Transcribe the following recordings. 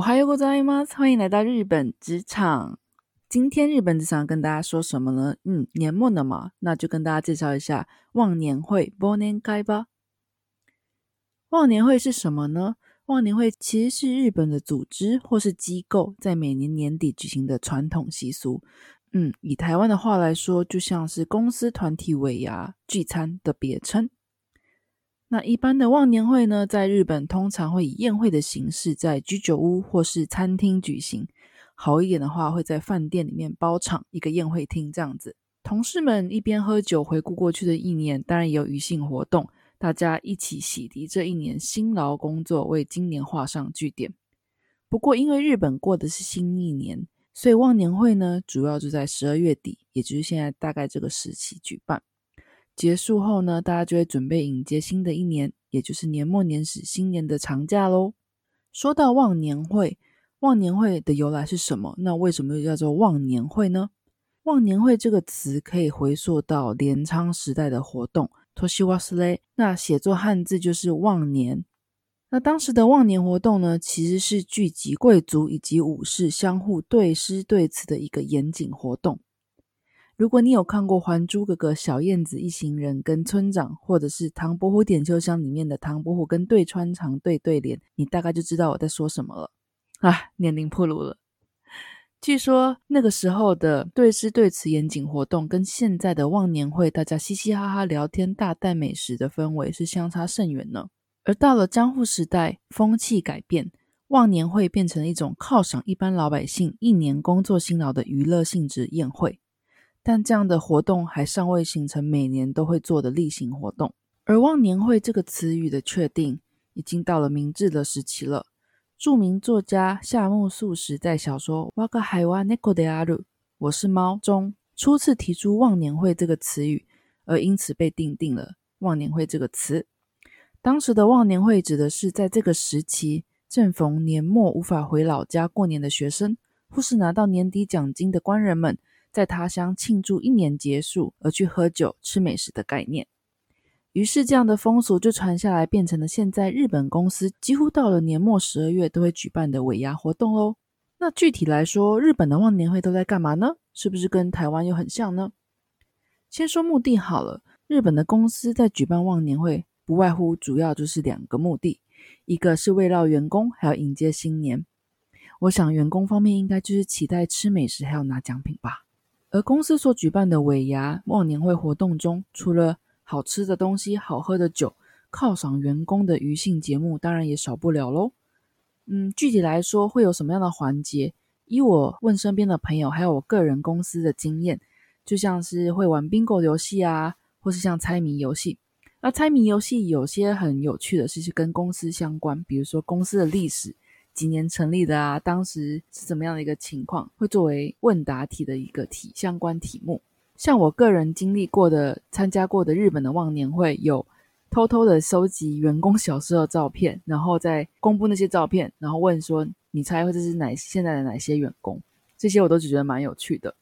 我还有个在吗？欢迎来到日本职场。今天日本职场跟大家说什么呢？嗯，年末了嘛，那就跟大家介绍一下忘年会 b o n e n 吧。忘年会是什么呢？忘年会其实是日本的组织或是机构在每年年底举行的传统习俗。嗯，以台湾的话来说，就像是公司团体尾牙聚餐的别称。那一般的忘年会呢，在日本通常会以宴会的形式在居酒屋或是餐厅举行。好一点的话，会在饭店里面包场一个宴会厅这样子。同事们一边喝酒回顾过去的一年，当然也有余兴活动，大家一起洗涤这一年辛劳工作，为今年画上句点。不过，因为日本过的是新一年，所以忘年会呢，主要就在十二月底，也就是现在大概这个时期举办。结束后呢，大家就会准备迎接新的一年，也就是年末年始新年的长假喽。说到忘年会，忘年会的由来是什么？那为什么又叫做忘年会呢？忘年会这个词可以回溯到镰仓时代的活动，Toshiwase 那写作汉字就是忘年。那当时的忘年活动呢，其实是聚集贵族以及武士相互对诗对词的一个严谨活动。如果你有看过《还珠格格》小燕子一行人跟村长，或者是《唐伯虎点秋香》里面的唐伯虎跟对穿肠对对联，你大概就知道我在说什么了。啊，年龄破露了。据说那个时候的对诗对词严谨活动，跟现在的忘年会大家嘻嘻哈哈聊天、大啖美食的氛围是相差甚远呢。而到了江户时代，风气改变，忘年会变成了一种犒赏一般老百姓一年工作辛劳的娱乐性质宴会。但这样的活动还尚未形成每年都会做的例行活动，而忘年会这个词语的确定已经到了明治的时期了。著名作家夏目漱石在小说《瓦格海瓦内科德阿鲁》我是猫中初次提出忘年会这个词语，而因此被定定了忘年会这个词。当时的忘年会指的是在这个时期正逢年末无法回老家过年的学生，或是拿到年底奖金的官人们。在他乡庆祝一年结束而去喝酒吃美食的概念，于是这样的风俗就传下来，变成了现在日本公司几乎到了年末十二月都会举办的尾牙活动喽。那具体来说，日本的忘年会都在干嘛呢？是不是跟台湾又很像呢？先说目的好了，日本的公司在举办忘年会，不外乎主要就是两个目的，一个是慰劳员工，还要迎接新年。我想员工方面应该就是期待吃美食，还要拿奖品吧。而公司所举办的尾牙忘年会活动中，除了好吃的东西、好喝的酒、犒赏员工的娱乐节目，当然也少不了喽。嗯，具体来说会有什么样的环节？以我问身边的朋友，还有我个人公司的经验，就像是会玩 bingo 游戏啊，或是像猜谜游戏。那猜谜游戏有些很有趣的是，是跟公司相关，比如说公司的历史。几年成立的啊？当时是怎么样的一个情况？会作为问答题的一个题相关题目。像我个人经历过的、参加过的日本的忘年会，有偷偷的收集员工小时候照片，然后再公布那些照片，然后问说：“你猜这是哪现在的哪些员工？”这些我都觉得蛮有趣的。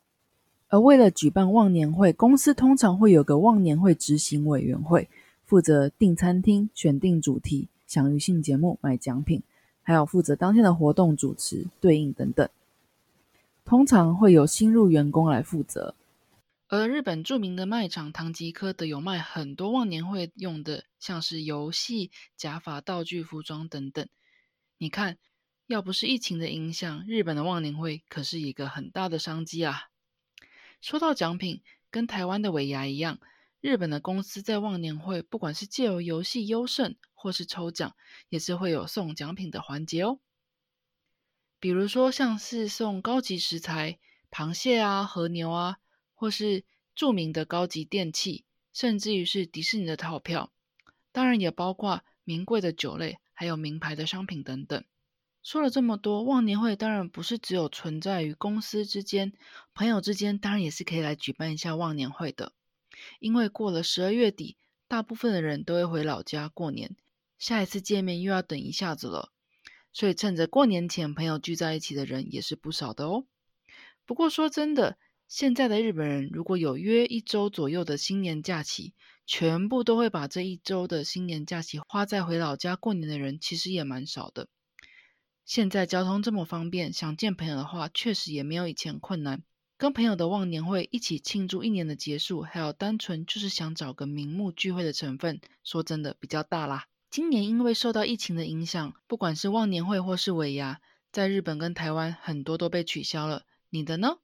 而为了举办忘年会，公司通常会有个忘年会执行委员会，负责订餐厅、选定主题、享娱性节目、买奖品。还有负责当天的活动主持、对应等等，通常会有新入员工来负责。而日本著名的卖场唐吉诃德有卖很多忘年会用的，像是游戏、假发、道具、服装等等。你看，要不是疫情的影响，日本的忘年会可是一个很大的商机啊。说到奖品，跟台湾的尾牙一样。日本的公司在忘年会，不管是借由游戏优胜，或是抽奖，也是会有送奖品的环节哦。比如说，像是送高级食材，螃蟹啊、和牛啊，或是著名的高级电器，甚至于是迪士尼的套票，当然也包括名贵的酒类，还有名牌的商品等等。说了这么多，忘年会当然不是只有存在于公司之间，朋友之间当然也是可以来举办一下忘年会的。因为过了十二月底，大部分的人都会回老家过年，下一次见面又要等一下子了，所以趁着过年前朋友聚在一起的人也是不少的哦。不过说真的，现在的日本人如果有约一周左右的新年假期，全部都会把这一周的新年假期花在回老家过年的人，其实也蛮少的。现在交通这么方便，想见朋友的话，确实也没有以前困难。跟朋友的忘年会一起庆祝一年的结束，还有单纯就是想找个名目聚会的成分，说真的比较大啦。今年因为受到疫情的影响，不管是忘年会或是尾牙，在日本跟台湾很多都被取消了。你的呢？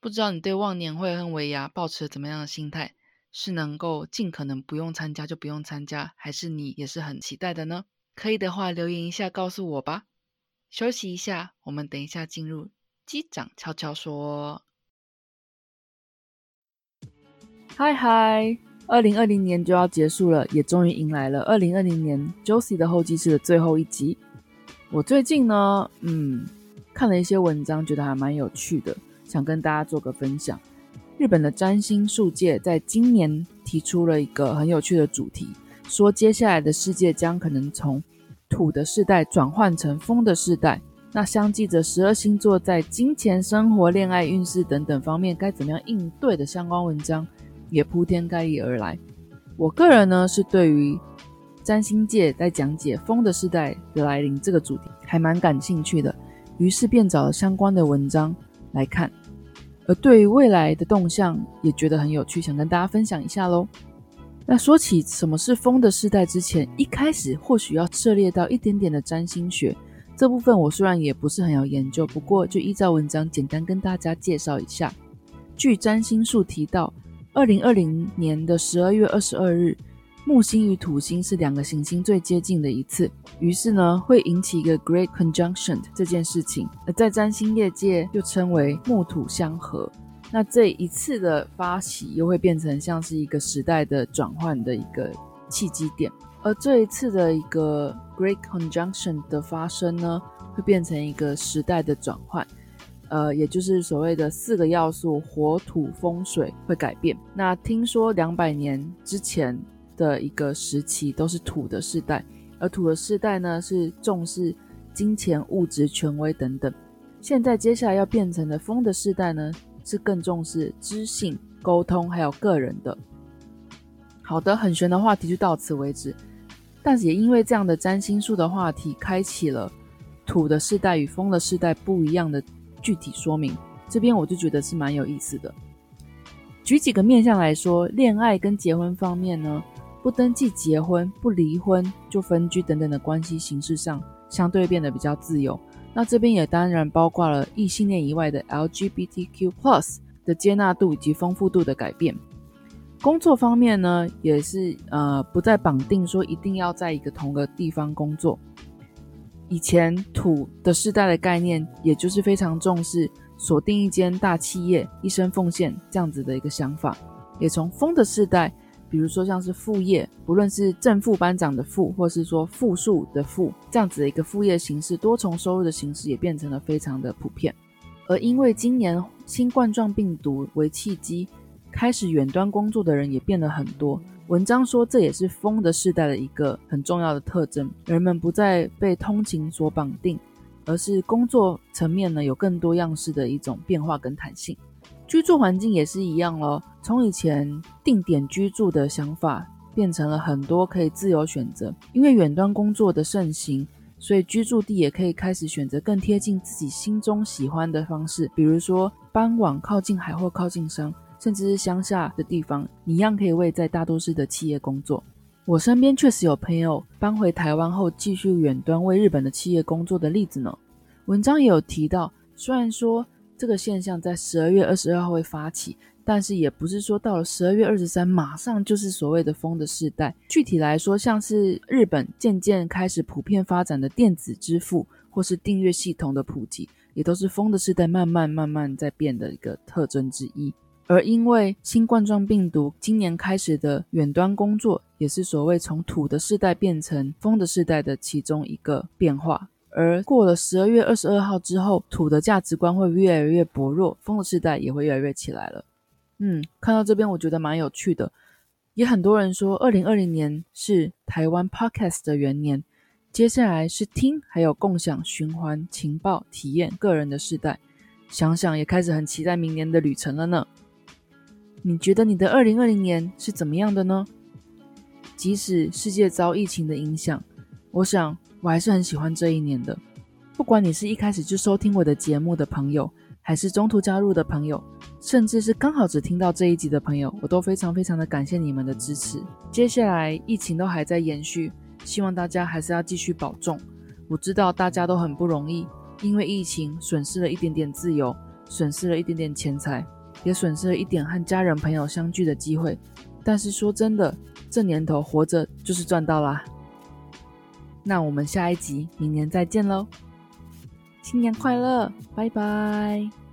不知道你对忘年会和尾牙抱持怎么样的心态？是能够尽可能不用参加就不用参加，还是你也是很期待的呢？可以的话留言一下告诉我吧。休息一下，我们等一下进入。机长悄悄说：“嗨嗨，二零二零年就要结束了，也终于迎来了二零二零年 Josie 的候机室的最后一集。我最近呢，嗯，看了一些文章，觉得还蛮有趣的，想跟大家做个分享。日本的占星术界在今年提出了一个很有趣的主题，说接下来的世界将可能从土的世代转换成风的世代。”那相继着十二星座在金钱、生活、恋爱运势等等方面该怎么样应对的相关文章也铺天盖地而来。我个人呢是对于占星界在讲解风的时代的来临这个主题还蛮感兴趣的，于是便找了相关的文章来看。而对于未来的动向也觉得很有趣，想跟大家分享一下喽。那说起什么是风的世代之前，一开始或许要涉猎到一点点的占星学。这部分我虽然也不是很有研究，不过就依照文章简单跟大家介绍一下。据占星术提到，二零二零年的十二月二十二日，木星与土星是两个行星最接近的一次，于是呢会引起一个 Great Conjunction 这件事情，而在占星业界又称为木土相合。那这一次的发起又会变成像是一个时代的转换的一个契机点。而这一次的一个 Great Conjunction 的发生呢，会变成一个时代的转换，呃，也就是所谓的四个要素火土风水会改变。那听说两百年之前的一个时期都是土的世代，而土的世代呢是重视金钱、物质、权威等等。现在接下来要变成的风的世代呢，是更重视知性、沟通还有个人的。好的，很玄的话题就到此为止。但是也因为这样的占星术的话题，开启了土的世代与风的世代不一样的具体说明。这边我就觉得是蛮有意思的。举几个面向来说，恋爱跟结婚方面呢，不登记结婚、不离婚就分居等等的关系形式上，相对变得比较自由。那这边也当然包括了异性恋以外的 LGBTQ+ plus 的接纳度以及丰富度的改变。工作方面呢，也是呃不再绑定说一定要在一个同个地方工作。以前土的世代的概念，也就是非常重视锁定一间大企业，一生奉献这样子的一个想法。也从风的世代，比如说像是副业，不论是正副班长的副，或是说复数的副，这样子的一个副业形式，多重收入的形式也变成了非常的普遍。而因为今年新冠状病毒为契机。开始远端工作的人也变得很多。文章说，这也是风的世代的一个很重要的特征。人们不再被通勤所绑定，而是工作层面呢有更多样式的一种变化跟弹性。居住环境也是一样咯，从以前定点居住的想法，变成了很多可以自由选择。因为远端工作的盛行，所以居住地也可以开始选择更贴近自己心中喜欢的方式，比如说搬往靠近海或靠近山。甚至是乡下的地方，你一样可以为在大都市的企业工作。我身边确实有朋友搬回台湾后，继续远端为日本的企业工作的例子呢。文章也有提到，虽然说这个现象在十二月二十二号会发起，但是也不是说到了十二月二十三马上就是所谓的风的世代。具体来说，像是日本渐渐开始普遍发展的电子支付，或是订阅系统的普及，也都是风的世代慢慢慢慢在变的一个特征之一。而因为新冠状病毒今年开始的远端工作，也是所谓从土的世代变成风的世代的其中一个变化。而过了十二月二十二号之后，土的价值观会越来越薄弱，风的世代也会越来越起来了。嗯，看到这边我觉得蛮有趣的，也很多人说二零二零年是台湾 Podcast 的元年，接下来是听还有共享循环情报体验个人的世代，想想也开始很期待明年的旅程了呢。你觉得你的二零二零年是怎么样的呢？即使世界遭疫情的影响，我想。我还是很喜欢这一年的。不管你是一开始就收听我的节目的朋友，还是中途加入的朋友，甚至是刚好只听到这一集的朋友，我都非常非常的感谢你们的支持。接下来疫情都还在延续，希望大家还是要继续保重。我知道大家都很不容易，因为疫情损失了一点点自由，损失了一点点钱财，也损失了一点和家人朋友相聚的机会。但是说真的，这年头活着就是赚到啦。那我们下一集明年再见喽！新年快乐，拜拜。